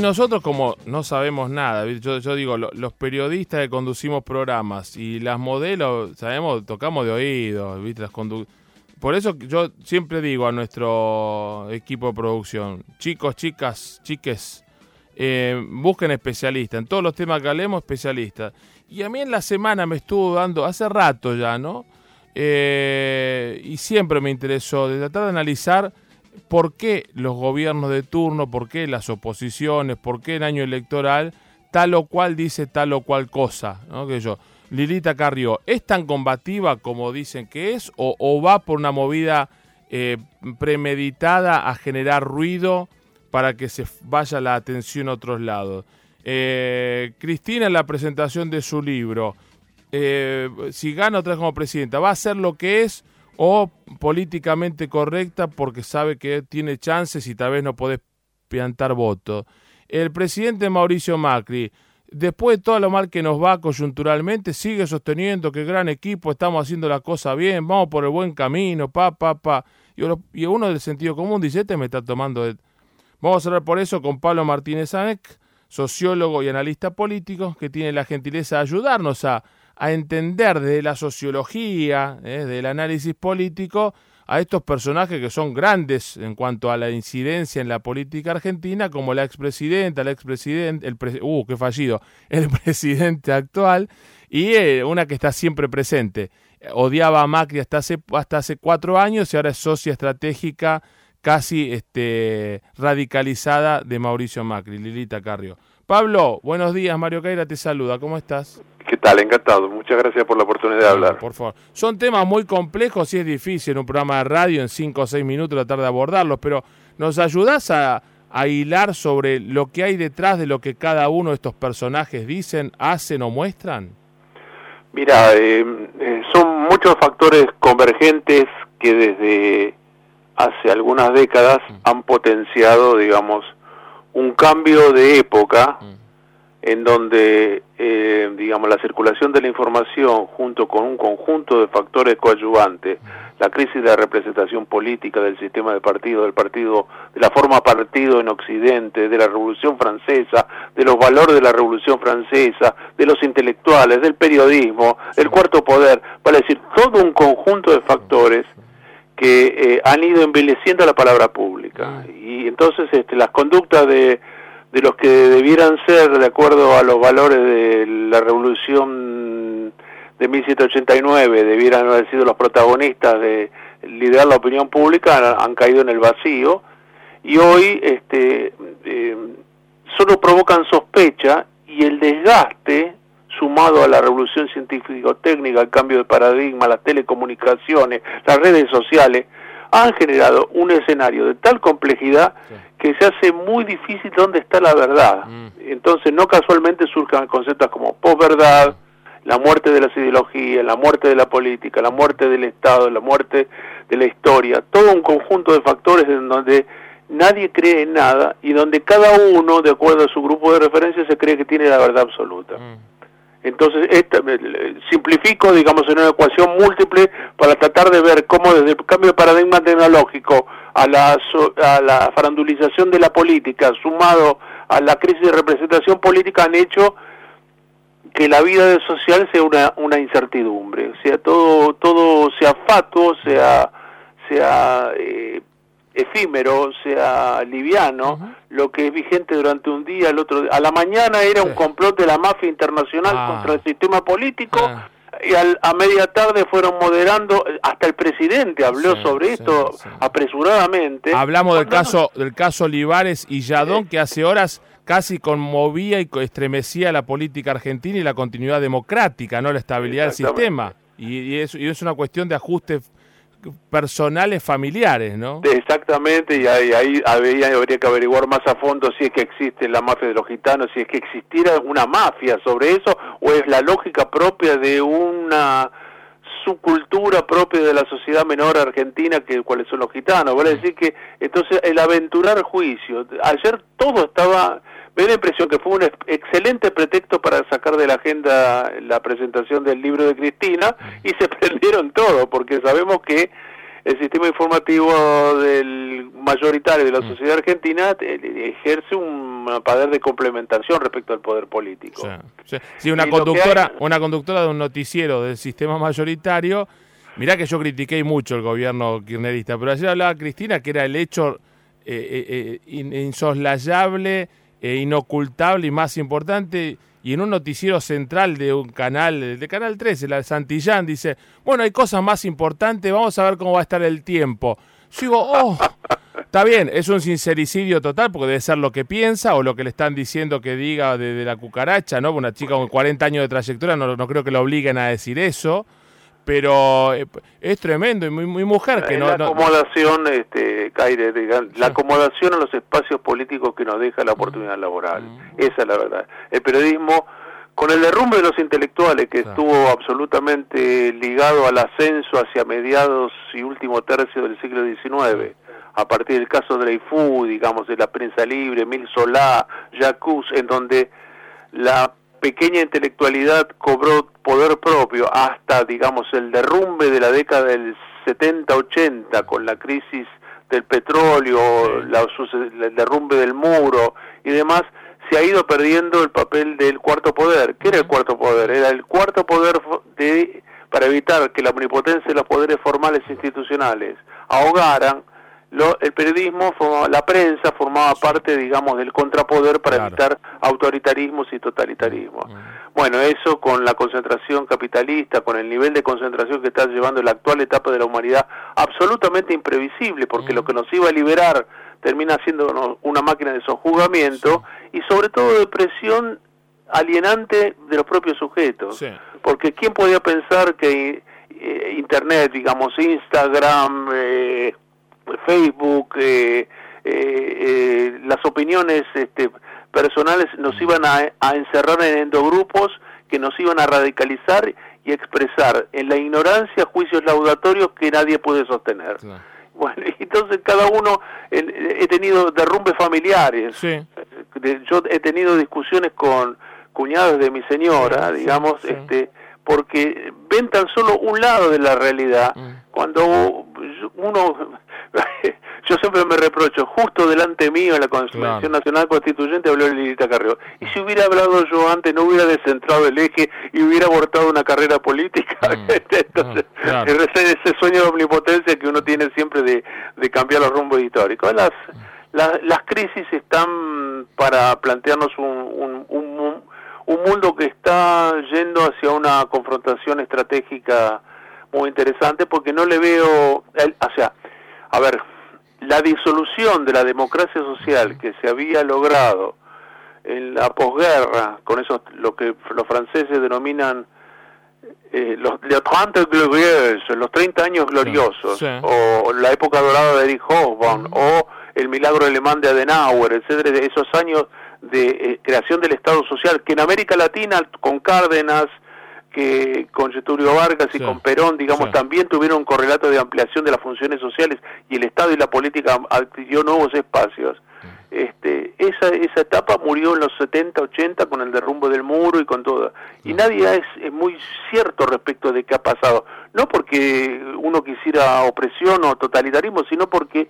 nosotros como no sabemos nada, yo, yo digo, los periodistas que conducimos programas y las modelos, sabemos, tocamos de oído, ¿viste? Las Por eso yo siempre digo a nuestro equipo de producción, chicos, chicas, chiques, eh, busquen especialistas, en todos los temas que hablemos, especialistas. Y a mí en la semana me estuvo dando, hace rato ya, ¿no? Eh, y siempre me interesó de tratar de analizar por qué los gobiernos de turno, por qué las oposiciones, por qué en año electoral tal o cual dice tal o cual cosa. Que yo, Lilita Carrió, ¿es tan combativa como dicen que es o, va por una movida eh, premeditada a generar ruido para que se vaya la atención a otros lados? Eh, Cristina en la presentación de su libro, eh, si gana otra vez como presidenta, ¿va a ser lo que es o políticamente correcta porque sabe que tiene chances y tal vez no puede plantar votos? El presidente Mauricio Macri, después de todo lo mal que nos va coyunturalmente, sigue sosteniendo que gran equipo, estamos haciendo la cosa bien, vamos por el buen camino, pa, pa, pa. Y uno del sentido común dice, este me está tomando... Vamos a hablar por eso con Pablo Martínez Anek, sociólogo y analista político, que tiene la gentileza de ayudarnos a, a entender desde la sociología, eh, del análisis político, a estos personajes que son grandes en cuanto a la incidencia en la política argentina, como la expresidenta, el expresidente, el uh, qué fallido, el presidente actual, y eh, una que está siempre presente. Odiaba a Macri hasta hace, hasta hace cuatro años y ahora es socia estratégica casi este, radicalizada de Mauricio Macri, Lilita Carrió. Pablo, buenos días, Mario Caira te saluda, ¿cómo estás? ¿Qué tal? Encantado, muchas gracias por la oportunidad de hablar. Por favor, son temas muy complejos y es difícil en un programa de radio en cinco o seis minutos tratar de abordarlos, pero ¿nos ayudas a, hilar sobre lo que hay detrás de lo que cada uno de estos personajes dicen, hacen o muestran? Mira, eh, eh, son muchos factores convergentes que desde hace algunas décadas mm. han potenciado, digamos, un cambio de época mm. En donde, eh, digamos, la circulación de la información junto con un conjunto de factores coadyuvantes, la crisis de la representación política del sistema de partido, del partido, de la forma partido en Occidente, de la Revolución Francesa, de los valores de la Revolución Francesa, de los intelectuales, del periodismo, del cuarto poder, para decir, todo un conjunto de factores que eh, han ido envileciendo la palabra pública. Y entonces este, las conductas de, de los que debieran ser, de acuerdo a los valores de la revolución de 1789, debieran haber sido los protagonistas de liderar la opinión pública, han, caído en el vacío. Y hoy este, eh, solo provocan sospecha y el desgaste sumado a la revolución científico-técnica, el cambio de paradigma, las telecomunicaciones, las redes sociales, han generado un escenario de tal complejidad que se hace muy difícil dónde está la verdad. Mm. Entonces, no casualmente surjan conceptos como posverdad, la muerte de las ideologías, la muerte de la política, la muerte del Estado, la muerte de la historia, todo un conjunto de factores en donde nadie cree en nada y donde cada uno, de acuerdo a su grupo de referencia, se cree que tiene la verdad absoluta. Mm. Entonces, esta, simplifico, digamos, en una ecuación múltiple para tratar de ver cómo desde el cambio de paradigma tecnológico a la, a la farandulización de la política, sumado a la crisis de representación política, han hecho que la vida social sea una, una incertidumbre, o sea, todo, todo sea fatuo, sea, sea eh, efímero, sea liviano, lo que es vigente durante un día, el otro día. A la mañana era un complot de la mafia internacional ah. contra el sistema político. Ah. Y a media tarde fueron moderando, hasta el presidente habló sobre esto apresuradamente. Hablamos del caso del caso Olivares y Yadón, que hace horas casi conmovía y estremecía la política argentina y la continuidad democrática, no la estabilidad del sistema. Y, y, es, y es una cuestión de ajuste personales familiares, ¿no? Exactamente, y ahí, ahí habría que averiguar más a fondo si es que existe la mafia de los gitanos, si es que existiera una mafia sobre eso, o es la lógica propia de una subcultura propia de la sociedad menor argentina que cuáles son los gitanos. Vale decir que entonces el aventurar juicio, ayer todo estaba me da la impresión que fue un excelente pretexto para sacar de la agenda la presentación del libro de Cristina y se prendieron todo, porque sabemos que el sistema informativo del mayoritario de la mm. sociedad argentina eh, ejerce un poder de complementación respecto al poder político. Sí, una conductora, una conductora de un noticiero del sistema mayoritario. Mirá que yo critiqué mucho el gobierno kirchnerista, pero ayer hablaba Cristina que era el hecho eh, insoslayable, inocultable y más importante y en un noticiero central de un canal, de Canal 13, la de Santillán, dice, bueno, hay cosas más importantes, vamos a ver cómo va a estar el tiempo. Yo digo, oh, está bien, es un sincericidio total, porque debe ser lo que piensa o lo que le están diciendo que diga de, la cucaracha, ¿no? Una chica con 40 años de trayectoria, no, no creo que lo obliguen a decir eso pero eh, es tremendo y muy, muy mujer que no, la acomodación este Caire, la acomodación a los espacios políticos que nos deja la oportunidad laboral. Mm. esa es la verdad. El periodismo con el derrumbe de los intelectuales que estuvo absolutamente ligado al ascenso hacia mediados y último tercio del siglo XIX a partir del caso Dreyfus digamos de la prensa libre Mil Solá Jacques en donde la pequeña intelectualidad cobró poder propio hasta, digamos, el derrumbe de la década del 70-80 con la crisis del petróleo, la, el derrumbe del muro y demás, se ha ido perdiendo el papel del cuarto poder. ¿Qué era el cuarto poder? Era el cuarto poder de, para evitar que la omnipotencia de los poderes formales e institucionales ahogaran el periodismo, la prensa formaba parte, digamos, del contrapoder para evitar autoritarismos y totalitarismos. Mm. Bueno, eso con la concentración capitalista, con el nivel de concentración que está llevando la actual etapa de la humanidad, absolutamente imprevisible, porque lo mm. que nos iba a liberar termina siendo una máquina de sojuzgamiento y sobre todo de presión alienante de los propios sujetos. Porque ¿quién podía pensar que eh, Internet, digamos, Instagram, eh, Facebook, eh, eh, eh, las opiniones este, personales nos iban a, encerrar en endogrupos que nos iban a radicalizar y expresar en la ignorancia juicios laudatorios que nadie puede sostener. Bueno, entonces cada uno, he tenido derrumbes familiares, yo he tenido discusiones con cuñados de mi señora, digamos, este porque ven tan solo un lado de la realidad, mm. cuando uno yo siempre me reprocho, justo delante mío en la Convención Nacional Constituyente habló Lilita Carrió. Y si hubiera hablado yo antes, no hubiera descentrado el eje y hubiera abortado una carrera política. Mm. Entonces, ese, sueño de omnipotencia que uno tiene siempre de, cambiar los rumbos históricos. Las, las, las crisis están para plantearnos un, un, un mundo que está yendo hacia una confrontación estratégica muy interesante porque no le veo, o sea, a ver, la disolución de la democracia social que se había logrado en la posguerra, con eso lo que los franceses denominan eh, los, les 30 gloriosos, los 30 años gloriosos, o la época dorada de Erich Hobsbawm, o el milagro alemán de Adenauer, etcétera, de esos años de eh, creación del Estado social, que en América Latina, con Cárdenas, que con Getulio Vargas y con Perón, digamos, también tuvieron un correlato de ampliación de las funciones sociales y el Estado y la política adquirió nuevos espacios. Mm. Este, esa, esa etapa murió en los 70, 80 con el derrumbe del muro y con todo. Y nadie es, muy cierto respecto de qué ha pasado. No porque uno quisiera opresión o totalitarismo, sino porque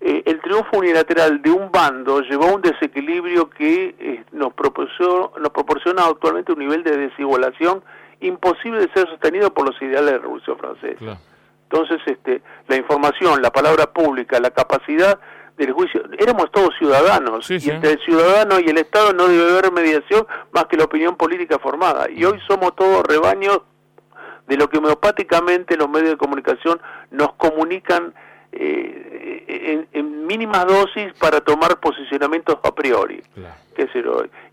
eh, el triunfo unilateral de un bando llevó a un desequilibrio que eh, nos, proporciona, nos proporciona actualmente un nivel de desigualación imposible de ser sostenido por los ideales de la Revolución Francesa. Entonces, este, la información, la palabra pública, la capacidad del juicio, éramos todos ciudadanos, y entre el ciudadano y el Estado no debe haber mediación más que la opinión política formada. Y hoy somos todos rebaños de lo que homeopáticamente los medios de comunicación nos comunican eh, en, mínimas dosis para tomar posicionamientos a priori. Qué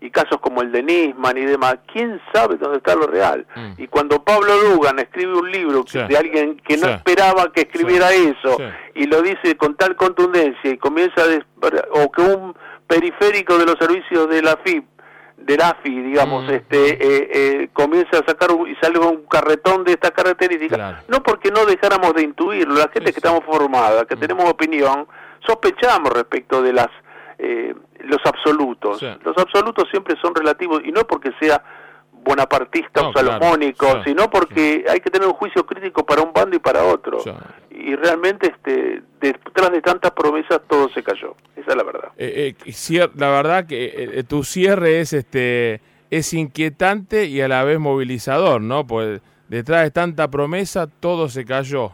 y casos como el de Nisman y demás, ¿quién sabe dónde está lo real? Mm. Y cuando Pablo Dugan escribe un libro de alguien que no esperaba que escribiera eso y lo dice con tal contundencia y comienza a o que un periférico de los servicios de la FIP del AFI, digamos, mm. este, eh, eh, comienza a sacar y salga un carretón de esta característica, no porque no dejáramos de intuirlo, la gente que estamos formada, que mm. tenemos opinión, sospechamos respecto de las eh, los absolutos. Los absolutos siempre son relativos y no porque sea bonapartista o salomónico, sino porque hay que tener un juicio crítico para un bando y para para otro. Y realmente este, detrás de tantas promesas todo se cayó. Esa es la verdad. Eh, eh, la verdad que tu cierre es este es inquietante y a la vez movilizador, ¿no? Pues detrás de tanta promesa todo se cayó.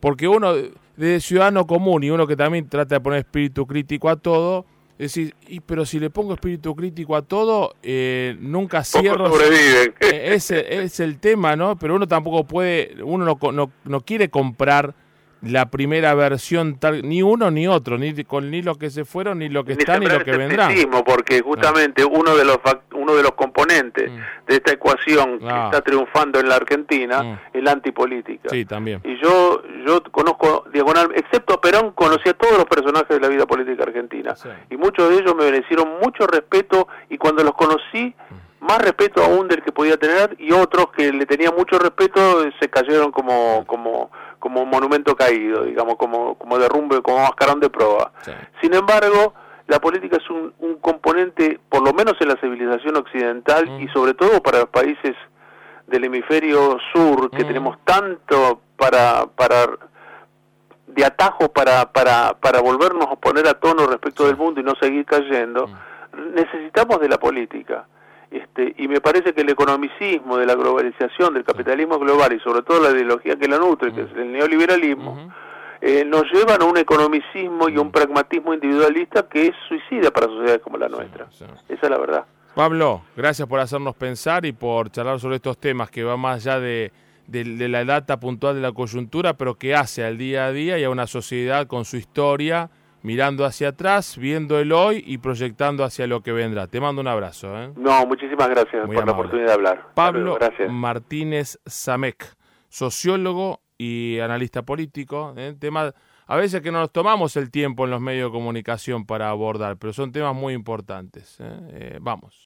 porque uno, de ciudadano común y uno que también trata de poner espíritu crítico a todo, es decir, y, pero si le pongo espíritu crítico a todo, eh, nunca cierro. Sobreviven. Eh, ese es el tema, ¿no? Pero uno tampoco puede, uno no, no, no quiere comprar la primera versión tal, ni uno ni otro, ni con ni los que se fueron ni lo que están ni lo que vendrán. porque justamente uno de los uno de los componentes mm. de esta ecuación que está triunfando en la Argentina mm. es la antipolítica. Sí, también. Y yo yo conozco diagonal, excepto a Perón, conocí a todos los personajes de la vida política argentina y muchos de ellos me merecieron mucho respeto y cuando los conocí mm. más respeto aún del que podía tener y otros que le tenía mucho respeto se cayeron como como como monumento caído, digamos, como, como derrumbe, como mascarón de prueba. Sin embargo, la política es un, un, componente, por lo menos en la civilización occidental mm. y sobre todo para los países del hemisferio sur, que mm. tenemos tanto para, para de atajo para, para, para volvernos a poner a tono respecto del mundo y no seguir cayendo, mm. necesitamos de la política. Este, y me parece que el economicismo de la globalización, del capitalismo global y sobre todo la ideología que la nutre, que es el neoliberalismo, eh, nos llevan a un economicismo y un pragmatismo individualista que es suicida para sociedades como la nuestra. Esa es la verdad. Pablo, gracias por hacernos pensar y por charlar sobre estos temas que van más allá de, de la data puntual de la coyuntura, pero que hace al día a día y a una sociedad con su historia mirando hacia atrás, viendo el hoy y proyectando hacia lo que vendrá. Te mando un abrazo. ¿eh? No, muchísimas gracias por la oportunidad de hablar. Pablo Martínez Samec, sociólogo y analista político. ¿eh? Tema, a veces que no nos tomamos el tiempo en los medios de comunicación para abordar, pero son temas muy importantes. ¿eh? vamos.